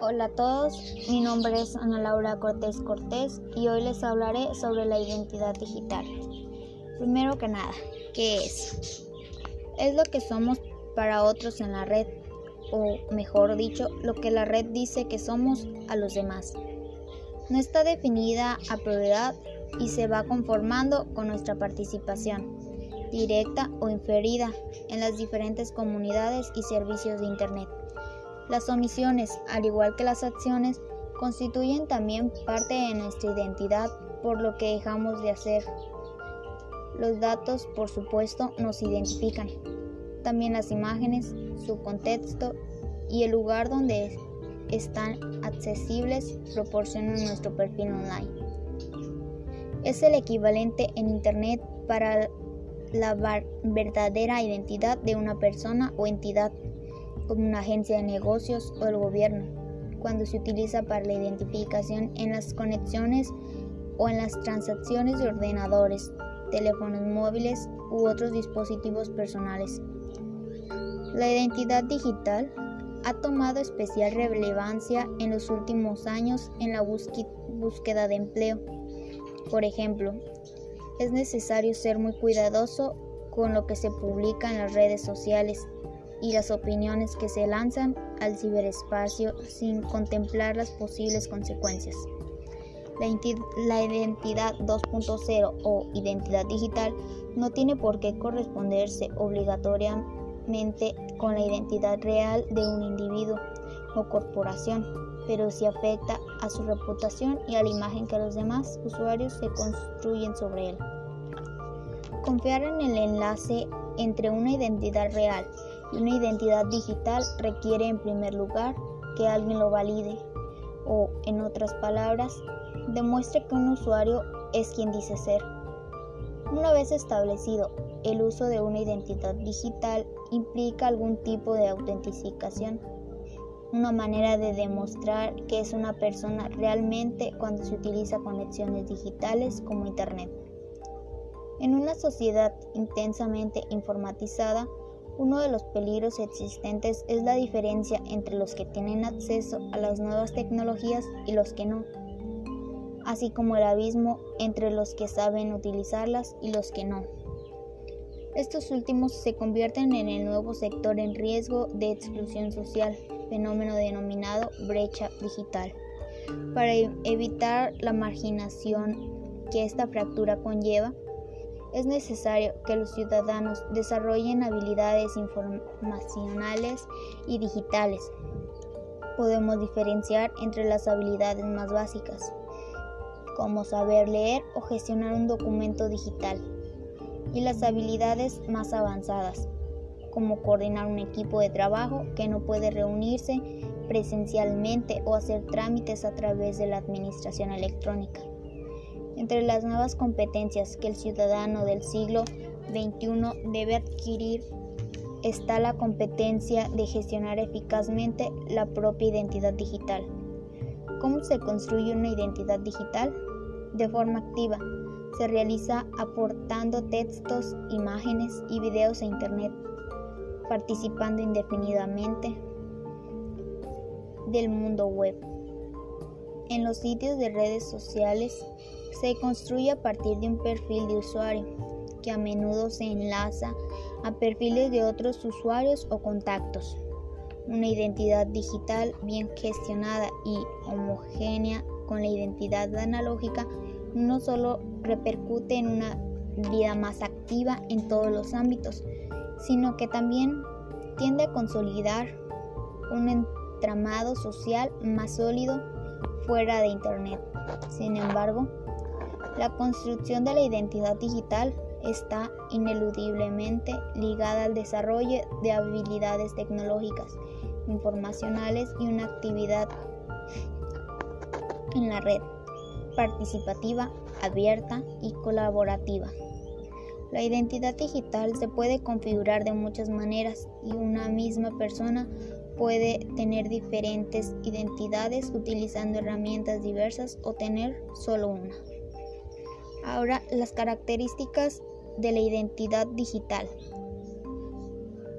Hola a todos, mi nombre es Ana Laura Cortés Cortés y hoy les hablaré sobre la identidad digital. Primero que nada, ¿qué es? Es lo que somos para otros en la red, o mejor dicho, lo que la red dice que somos a los demás. No está definida a prioridad y se va conformando con nuestra participación, directa o inferida, en las diferentes comunidades y servicios de Internet. Las omisiones, al igual que las acciones, constituyen también parte de nuestra identidad por lo que dejamos de hacer. Los datos, por supuesto, nos identifican. También las imágenes, su contexto y el lugar donde están accesibles proporcionan nuestro perfil online. Es el equivalente en Internet para la verdadera identidad de una persona o entidad como una agencia de negocios o el gobierno, cuando se utiliza para la identificación en las conexiones o en las transacciones de ordenadores, teléfonos móviles u otros dispositivos personales. La identidad digital ha tomado especial relevancia en los últimos años en la búsqueda de empleo. Por ejemplo, es necesario ser muy cuidadoso con lo que se publica en las redes sociales y las opiniones que se lanzan al ciberespacio sin contemplar las posibles consecuencias. La, identidad 2.0 o identidad digital no tiene por qué corresponderse obligatoriamente con la identidad real de un individuo o corporación, pero sí afecta a su reputación y a la imagen que los demás usuarios se construyen sobre él. Confiar en el enlace entre una identidad real una identidad digital requiere en primer lugar que alguien lo valide o, en otras palabras, demuestre que un usuario es quien dice ser. Una vez establecido, el uso de una identidad digital implica algún tipo de autentificación, una manera de demostrar que es una persona realmente cuando se utiliza conexiones digitales como Internet. En una sociedad intensamente informatizada, uno de los peligros existentes es la diferencia entre los que tienen acceso a las nuevas tecnologías y los que no, así como el abismo entre los que saben utilizarlas y los que no. Estos últimos se convierten en el nuevo sector en riesgo de exclusión social, fenómeno denominado brecha digital. Para evitar la marginación que esta fractura conlleva, es necesario que los ciudadanos desarrollen habilidades informacionales y digitales. Podemos diferenciar entre las habilidades más básicas, como saber leer o gestionar un documento digital, y las habilidades más avanzadas, como coordinar un equipo de trabajo que no puede reunirse presencialmente o hacer trámites a través de la administración electrónica. Entre las nuevas competencias que el ciudadano del siglo XXI debe adquirir está la competencia de gestionar eficazmente la propia identidad digital. ¿Cómo se construye una identidad digital? De forma activa. Se realiza aportando textos, imágenes y videos a Internet, participando indefinidamente del mundo web. En los sitios de redes sociales se construye a partir de un perfil de usuario, que a menudo se enlaza a perfiles de otros usuarios o contactos. Una identidad digital bien gestionada y homogénea con la identidad analógica no solo repercute en una vida más activa en todos los ámbitos, sino que también tiende a consolidar un entramado social más sólido fuera de Internet. Sin embargo, la construcción de la identidad digital está ineludiblemente ligada al desarrollo de habilidades tecnológicas, informacionales y una actividad en la red, participativa, abierta y colaborativa. La identidad digital se puede configurar de muchas maneras y una misma persona puede tener diferentes identidades utilizando herramientas diversas o tener solo una. Ahora, las características de la identidad digital.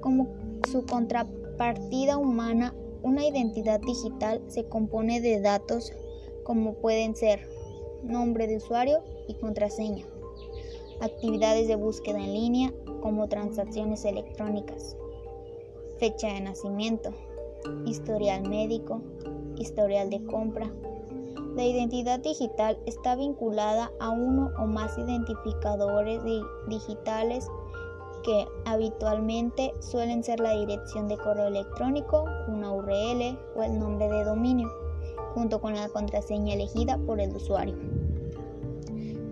Como su contrapartida humana Una identidad digital se compone de datos como pueden ser nombre de usuario y contraseña, actividades de búsqueda en línea como transacciones electrónicas, fecha de nacimiento, historial médico, historial de compra. La identidad digital está vinculada a uno o más identificadores digitales que habitualmente suelen ser la dirección de correo electrónico, una URL o el nombre de dominio, junto con la contraseña elegida por el usuario.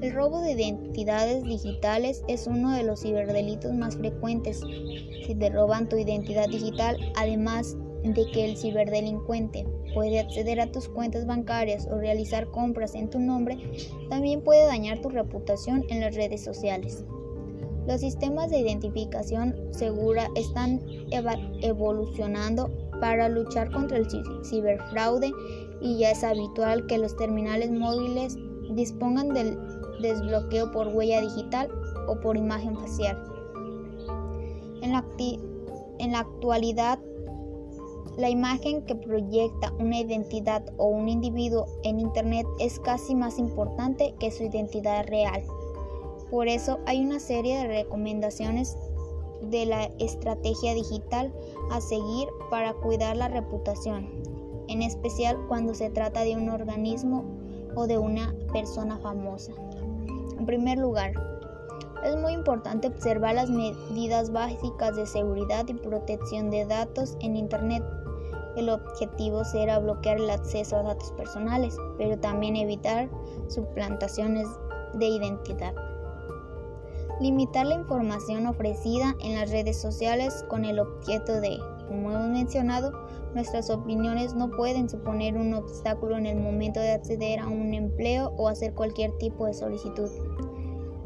El robo de identidades digitales es uno de los ciberdelitos más frecuentes. Si te roban tu identidad digital, además de que el ciberdelincuente puede acceder a tus cuentas bancarias o realizar compras en tu nombre, también puede dañar tu reputación en las redes sociales. Los sistemas de identificación segura están evolucionando para luchar contra el ciberfraude y ya es habitual que los terminales móviles dispongan del desbloqueo por huella digital o por imagen facial. En la, en la actualidad, la imagen que proyecta una identidad o un individuo en Internet es casi más importante que su identidad real. Por eso hay una serie de recomendaciones de la estrategia digital a seguir para cuidar la reputación, en especial cuando se trata de un organismo o de una persona famosa. En primer lugar, es muy importante observar las medidas básicas de seguridad y protección de datos en Internet. El objetivo será bloquear el acceso a datos personales, pero también evitar suplantaciones de identidad. Limitar la información ofrecida en las redes sociales con el objeto de, como hemos mencionado, nuestras opiniones no pueden suponer un obstáculo en el momento de acceder a un empleo o hacer cualquier tipo de solicitud.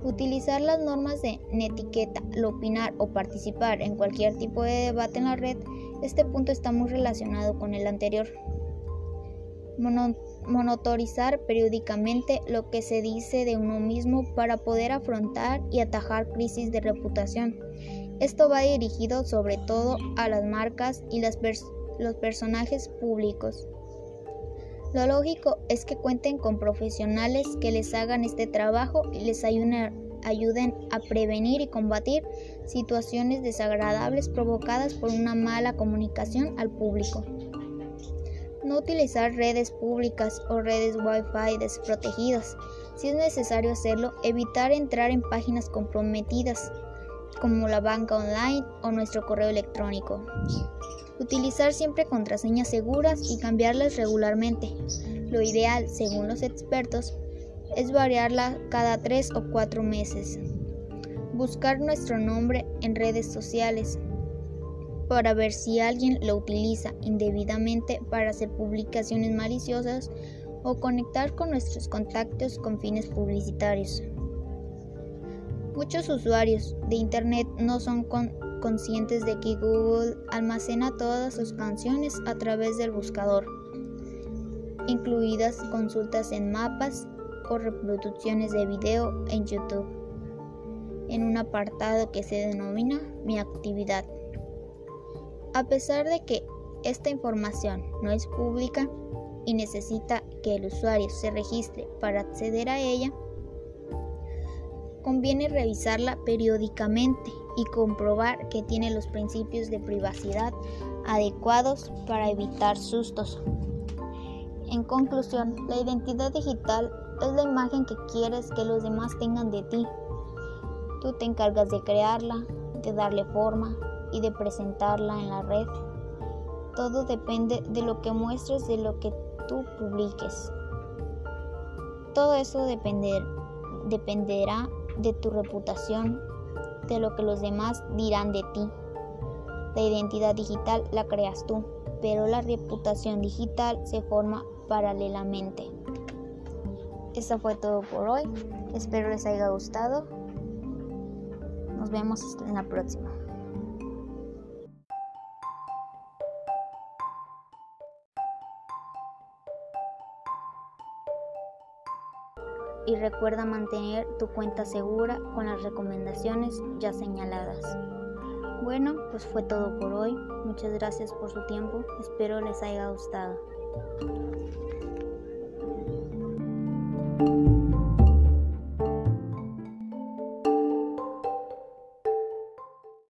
Utilizar las normas de netiqueta, al opinar o participar en cualquier tipo de debate en la red, este punto está muy relacionado con el anterior monitorizar periódicamente lo que se dice de uno mismo para poder afrontar y atajar crisis de reputación. Esto va dirigido sobre todo a las marcas y los personajes públicos. Lo lógico es que cuenten con profesionales que les hagan este trabajo y les ayuden a prevenir y combatir situaciones desagradables provocadas por una mala comunicación al público. No utilizar redes públicas o redes Wi-Fi desprotegidas. Si es necesario hacerlo, evitar entrar en páginas comprometidas como la banca online o nuestro correo electrónico. Utilizar siempre contraseñas seguras y cambiarlas regularmente. Lo ideal, según los expertos, es variarla cada 3 o 4 meses. Buscar nuestro nombre en redes sociales para ver si alguien lo utiliza indebidamente para hacer publicaciones maliciosas o conectar con nuestros contactos con fines publicitarios. Muchos usuarios de Internet no son conscientes de que Google almacena todas sus canciones a través del buscador, incluidas consultas en mapas o reproducciones de video en YouTube, en un apartado que se denomina Mi actividad. A pesar de que esta información no es pública y necesita que el usuario se registre para acceder a ella, conviene revisarla periódicamente y comprobar que tiene los principios de privacidad adecuados para evitar sustos. En conclusión, la identidad digital es la imagen que quieres que los demás tengan de ti. Tú te encargas de crearla, de darle forma, y de presentarla en la red. Todo depende de lo que muestres, de lo que tú publiques. Todo eso dependerá de tu reputación, de lo que los demás dirán de ti. La identidad digital la creas tú, pero la reputación digital se forma paralelamente. Eso fue todo por hoy. Espero les haya gustado. Nos vemos en la próxima. Y recuerda mantener tu cuenta segura con las recomendaciones ya señaladas. Bueno, pues fue todo por hoy. Muchas gracias por su tiempo. Espero les haya gustado.